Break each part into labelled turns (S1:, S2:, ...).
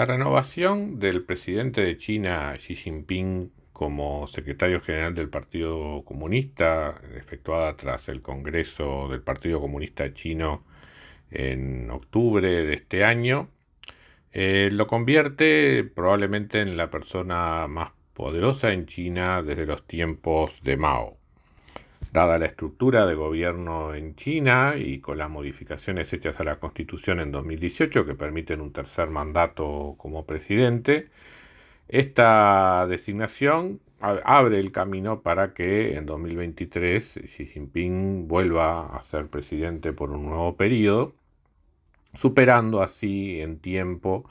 S1: La renovación del presidente de China, Xi Jinping, como secretario general del Partido Comunista, efectuada tras el Congreso del Partido Comunista Chino en octubre de este año, eh, lo convierte probablemente en la persona más poderosa en China desde los tiempos de Mao. Dada la estructura de gobierno en China y con las modificaciones hechas a la Constitución en 2018 que permiten un tercer mandato como presidente, esta designación abre el camino para que en 2023 Xi Jinping vuelva a ser presidente por un nuevo periodo, superando así en tiempo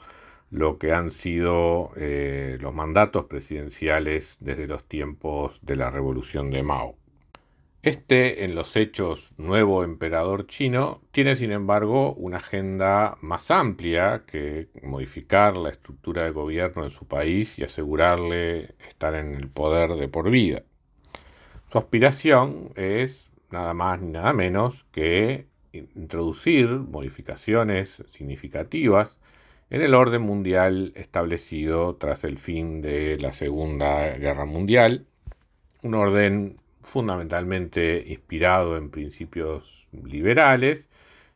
S1: lo que han sido eh, los mandatos presidenciales desde los tiempos de la revolución de Mao. Este, en los hechos, nuevo emperador chino tiene, sin embargo, una agenda más amplia que modificar la estructura de gobierno en su país y asegurarle estar en el poder de por vida. Su aspiración es nada más ni nada menos que introducir modificaciones significativas en el orden mundial establecido tras el fin de la Segunda Guerra Mundial, un orden fundamentalmente inspirado en principios liberales,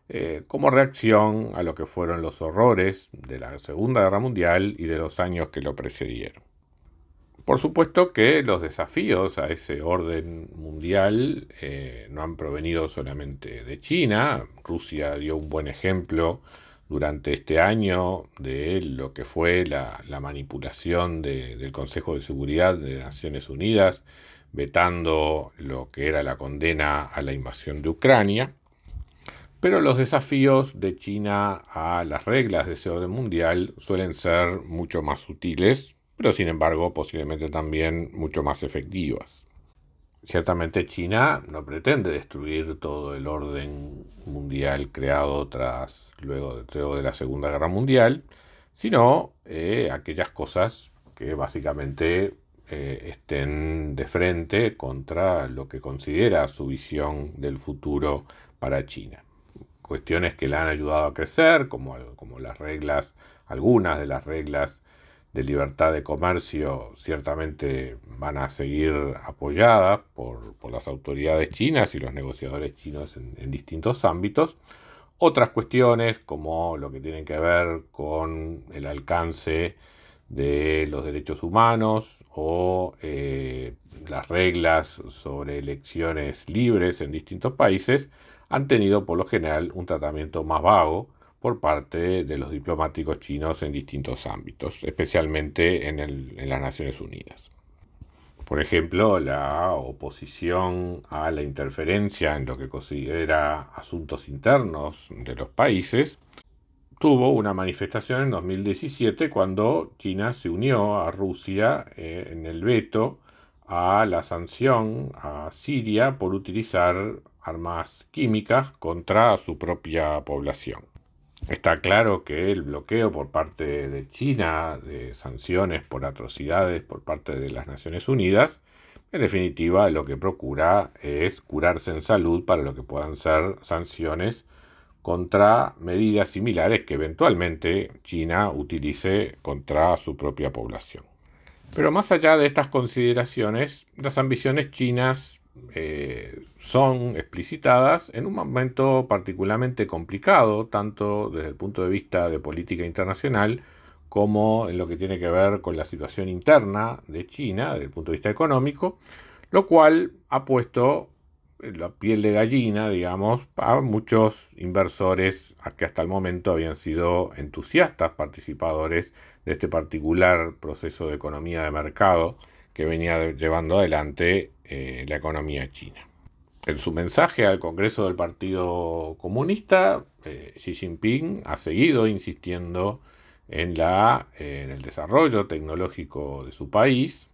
S1: eh, como reacción a lo que fueron los horrores de la Segunda Guerra Mundial y de los años que lo precedieron. Por supuesto que los desafíos a ese orden mundial eh, no han provenido solamente de China. Rusia dio un buen ejemplo durante este año de lo que fue la, manipulación del Consejo de Seguridad de Naciones Unidas vetando lo que era la condena a la invasión de Ucrania, pero los desafíos de China a las reglas de ese orden mundial suelen ser mucho más sutiles, pero sin embargo posiblemente también mucho más efectivas. Ciertamente China no pretende destruir todo el orden mundial creado tras luego, de la Segunda Guerra Mundial, sino eh, aquellas cosas que básicamente eh, estén de frente contra lo que considera su visión del futuro para China. Cuestiones que la han ayudado a crecer, como, como las reglas, algunas de las reglas de libertad de comercio ciertamente van a seguir apoyadas por, las autoridades chinas y los negociadores chinos en, en, distintos ámbitos. Otras cuestiones como lo que tienen que ver con el alcance de los derechos humanos o eh, las reglas sobre elecciones libres en distintos países han tenido por lo general un tratamiento más vago por parte de los diplomáticos chinos en distintos ámbitos, especialmente en, en las Naciones Unidas. Por ejemplo, la oposición a la interferencia en lo que considera asuntos internos de los países tuvo una manifestación en 2017 cuando China se unió a Rusia eh, en el veto a la sanción a Siria por utilizar armas químicas contra su propia población. Está claro que el bloqueo por parte de China de sanciones por atrocidades por parte de las Naciones Unidas, en definitiva lo que procura es curarse en salud para lo que puedan ser sanciones contra medidas similares que eventualmente China utilice contra su propia población. Pero más allá de estas consideraciones, las ambiciones chinas eh, son explicitadas en un momento particularmente complicado, tanto desde el punto de vista de política internacional como en lo que tiene que ver con la situación interna de China, desde el punto de vista económico, lo cual ha puesto la piel de gallina, digamos, a muchos inversores que hasta el momento habían sido entusiastas participadores de este particular proceso de economía de mercado que venía llevando adelante eh, la economía china. En su mensaje al Congreso del Partido Comunista, eh, Xi Jinping ha seguido insistiendo en, la, en el desarrollo tecnológico de su país,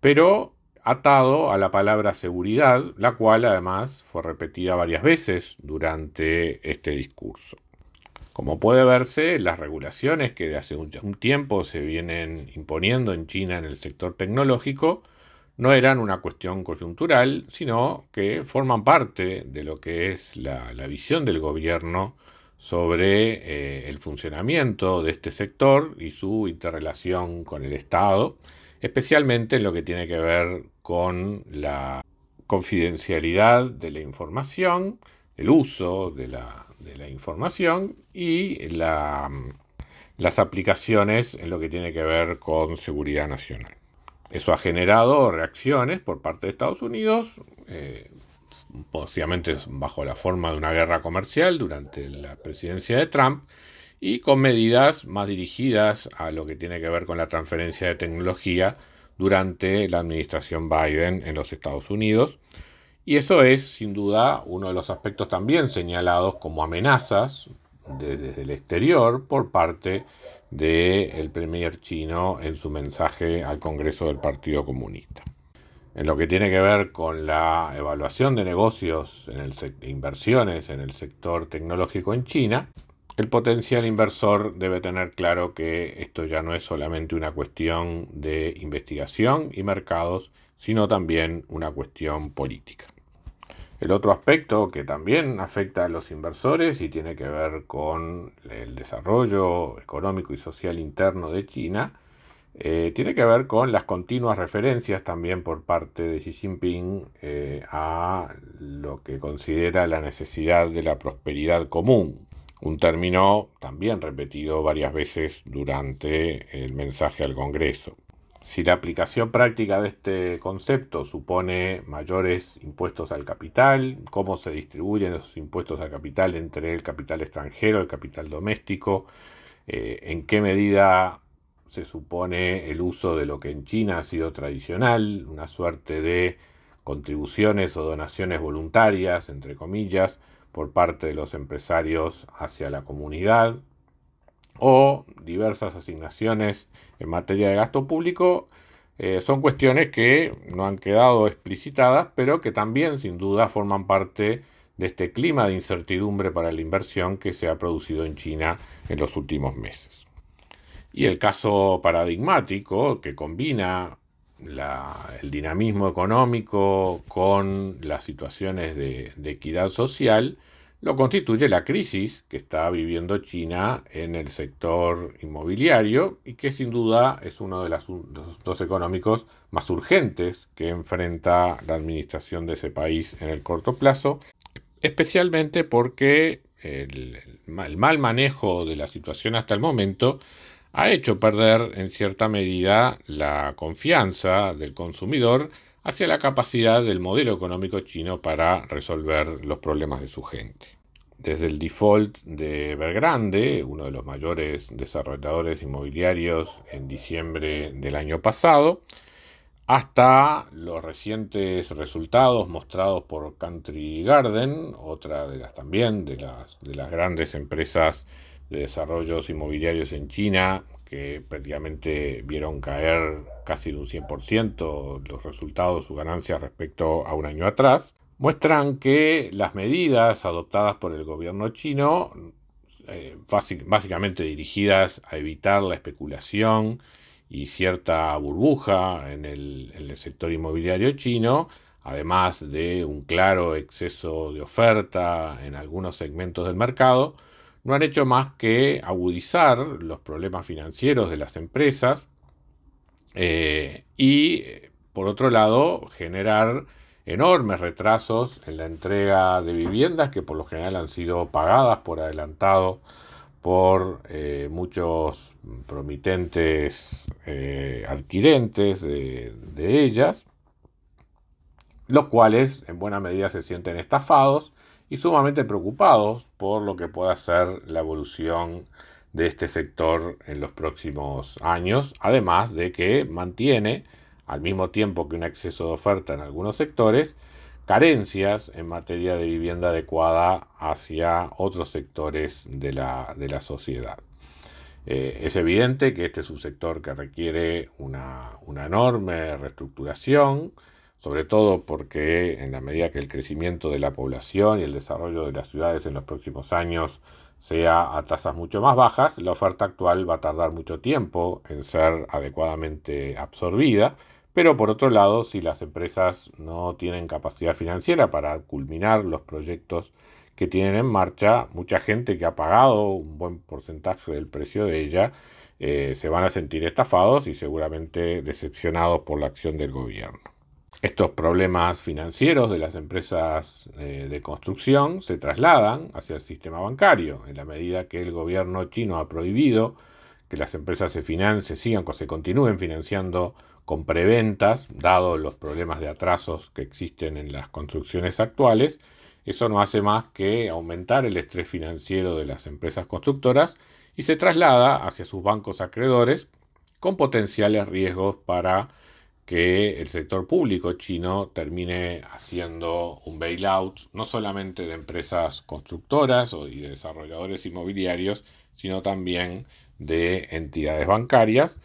S1: pero atado a la palabra seguridad, la cual además fue repetida varias veces durante este discurso. Como puede verse, las regulaciones que de hace un, tiempo se vienen imponiendo en China en el sector tecnológico no eran una cuestión coyuntural, sino que forman parte de lo que es la, visión del gobierno sobre eh, el funcionamiento de este sector y su interrelación con el Estado, especialmente en lo que tiene que ver con la confidencialidad de la información, el uso de la, información y las aplicaciones en lo que tiene que ver con seguridad nacional. Eso ha generado reacciones por parte de Estados Unidos, eh, posiblemente bajo la forma de una guerra comercial durante la presidencia de Trump, y con medidas más dirigidas a lo que tiene que ver con la transferencia de tecnología durante la administración Biden en los Estados Unidos. Y eso es, sin duda, uno de los aspectos también señalados como amenazas desde el exterior por parte del premier chino en su mensaje al Congreso del Partido Comunista. En lo que tiene que ver con la evaluación de negocios, en el inversiones en el sector tecnológico en China, el potencial inversor debe tener claro que esto ya no es solamente una cuestión de investigación y mercados, sino también una cuestión política. El otro aspecto que también afecta a los inversores y tiene que ver con el desarrollo económico y social interno de China, eh, tiene que ver con las continuas referencias también por parte de Xi Jinping eh, a lo que considera la necesidad de la prosperidad común un término también repetido varias veces durante el mensaje al Congreso. Si la aplicación práctica de este concepto supone mayores impuestos al capital, cómo se distribuyen esos impuestos al capital entre el capital extranjero, el capital doméstico, eh, en qué medida se supone el uso de lo que en China ha sido tradicional, una suerte de contribuciones o donaciones voluntarias, entre comillas, por parte de los empresarios hacia la comunidad o diversas asignaciones en materia de gasto público eh, son cuestiones que no han quedado explicitadas, pero que también sin duda forman parte de este clima de incertidumbre para la inversión que se ha producido en China en los últimos meses. Y el caso paradigmático que combina el dinamismo económico con las situaciones de, equidad social lo constituye la crisis que está viviendo China en el sector inmobiliario y que sin duda es uno de los asuntos económicos más urgentes que enfrenta la administración de ese país en el corto plazo, especialmente porque el mal manejo de la situación hasta el momento ha hecho perder en cierta medida la confianza del consumidor hacia la capacidad del modelo económico chino para resolver los problemas de su gente. Desde el default de Evergrande, uno de los mayores desarrolladores inmobiliarios en diciembre del año pasado, hasta los recientes resultados mostrados por Country Garden, otra de las también de las, de las grandes empresas de desarrollos inmobiliarios en China que prácticamente vieron caer casi de un 100% los resultados, sus ganancias respecto a un año atrás, muestran que las medidas adoptadas por el gobierno chino, eh, básicamente dirigidas a evitar la especulación y cierta burbuja en el, en el sector inmobiliario chino, además de un claro exceso de oferta en algunos segmentos del mercado, no han hecho más que agudizar los problemas financieros de las empresas eh, y, por otro lado, generar enormes retrasos en la entrega de viviendas que por lo general han sido pagadas por adelantado por eh, muchos promitentes eh, adquirentes de, de ellas, los cuales en buena medida se sienten estafados y sumamente preocupados por lo que pueda ser la evolución de este sector en los próximos años, además de que mantiene, al mismo tiempo que un exceso de oferta en algunos sectores, carencias en materia de vivienda adecuada hacia otros sectores de la, de la sociedad. Eh, es evidente que este es un sector que requiere una, una, enorme reestructuración, sobre todo porque en la medida que el crecimiento de la población y el desarrollo de las ciudades en los próximos años sea a tasas mucho más bajas, la oferta actual va a tardar mucho tiempo en ser adecuadamente absorbida, pero por otro lado, si las empresas no tienen capacidad financiera para culminar los proyectos que tienen en marcha, mucha gente que ha pagado un buen porcentaje del precio de ella eh, se van a sentir estafados y seguramente decepcionados por la acción del gobierno. Estos problemas financieros de las empresas eh, de construcción se trasladan hacia el sistema bancario, en la medida que el gobierno chino ha prohibido que las empresas se financien, sigan o se continúen financiando con preventas, dado los problemas de atrasos que existen en las construcciones actuales, eso no hace más que aumentar el estrés financiero de las empresas constructoras y se traslada hacia sus bancos acreedores con potenciales riesgos para que el sector público chino termine haciendo un bailout no solamente de empresas constructoras o de desarrolladores inmobiliarios, sino también de entidades bancarias,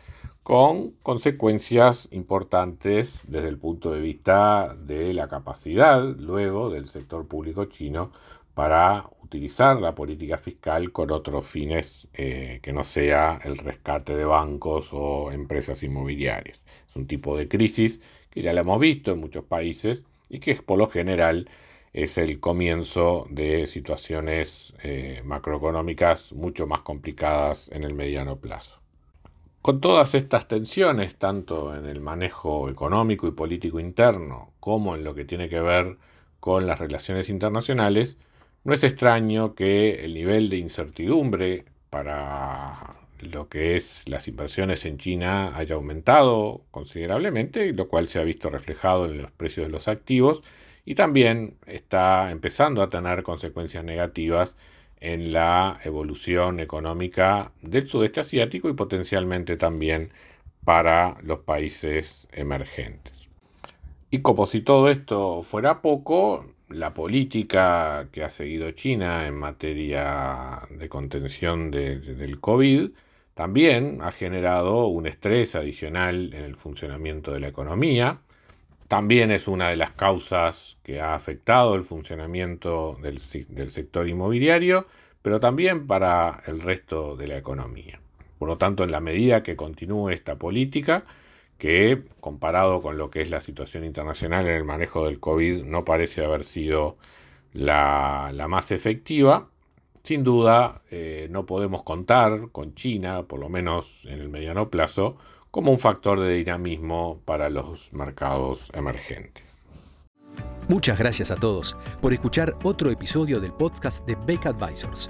S1: con consecuencias importantes desde el punto de vista de la capacidad luego del sector público chino para utilizar la política fiscal con otros fines eh, que no sea el rescate de bancos o empresas inmobiliarias. Es un tipo de crisis que ya la hemos visto en muchos países y que por lo general es el comienzo de situaciones eh, macroeconómicas mucho más complicadas en el mediano plazo. Con todas estas tensiones, tanto en el manejo económico y político interno como en lo que tiene que ver con las relaciones internacionales, no es extraño que el nivel de incertidumbre para lo que es las inversiones en China haya aumentado considerablemente, lo cual se ha visto reflejado en los precios de los activos y también está empezando a tener consecuencias negativas en la evolución económica del sudeste asiático y potencialmente también para los países emergentes. Y como si todo esto fuera poco, la política que ha seguido China en materia de contención del COVID también ha generado un estrés adicional en el funcionamiento de la economía. También es una de las causas que ha afectado el funcionamiento del, sector inmobiliario, pero también para el resto de la economía. Por lo tanto, en la medida que continúe esta política, que comparado con lo que es la situación internacional en el manejo del COVID no parece haber sido la, más efectiva, sin duda eh, no podemos contar con China, por lo menos en el mediano plazo, como un factor de dinamismo para los mercados emergentes.
S2: Muchas gracias a todos por escuchar otro episodio del podcast de Beck Advisors.